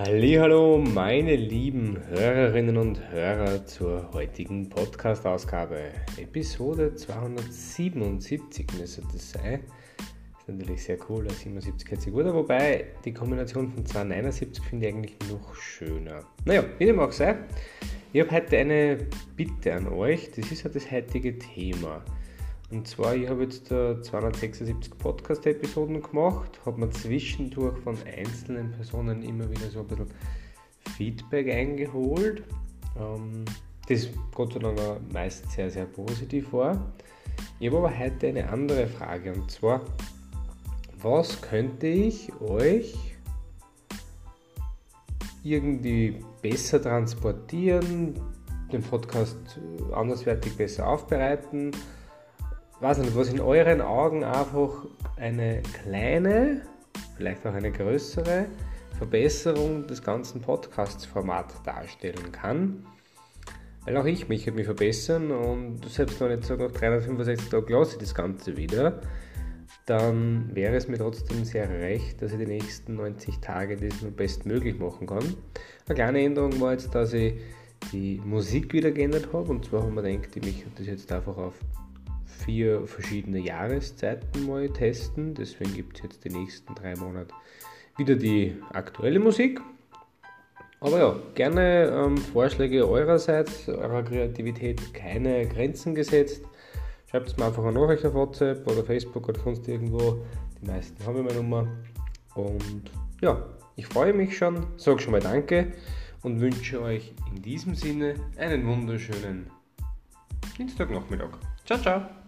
Hallo, meine lieben Hörerinnen und Hörer zur heutigen Podcast-Ausgabe. Episode 277 müsste das sein. Ist natürlich sehr cool, 77 hört sich gut wobei die Kombination von 279 finde ich eigentlich noch schöner. Naja, wie dem auch sei, ich habe heute eine Bitte an euch, das ist ja das heutige Thema. Und zwar, ich habe jetzt 276 Podcast-Episoden gemacht, habe mir zwischendurch von einzelnen Personen immer wieder so ein bisschen Feedback eingeholt. Ähm, das Gott sei Dank meist sehr, sehr positiv war. Ich habe aber heute eine andere Frage und zwar, was könnte ich euch irgendwie besser transportieren, den Podcast anderswertig besser aufbereiten? Weiß nicht, was in euren Augen einfach eine kleine, vielleicht auch eine größere Verbesserung des ganzen Podcasts-Formats darstellen kann. Weil auch ich möchte mich verbessern und selbst wenn ich jetzt nach 365 Tagen lasse ich das Ganze wieder, dann wäre es mir trotzdem sehr recht, dass ich die nächsten 90 Tage das nur bestmöglich machen kann. Eine kleine Änderung war jetzt, dass ich die Musik wieder geändert habe und zwar haben wir gedacht, ich möchte das jetzt einfach auf vier verschiedene Jahreszeiten mal testen. Deswegen gibt es jetzt die nächsten drei Monate wieder die aktuelle Musik. Aber ja, gerne ähm, Vorschläge eurerseits, eurer Kreativität keine Grenzen gesetzt. Schreibt es mir einfach eine Nachricht auf WhatsApp oder Facebook oder sonst irgendwo. Die meisten haben meine Nummer. Und ja, ich freue mich schon, sage schon mal Danke und wünsche euch in diesem Sinne einen wunderschönen Dienstagnachmittag. Ciao, ciao!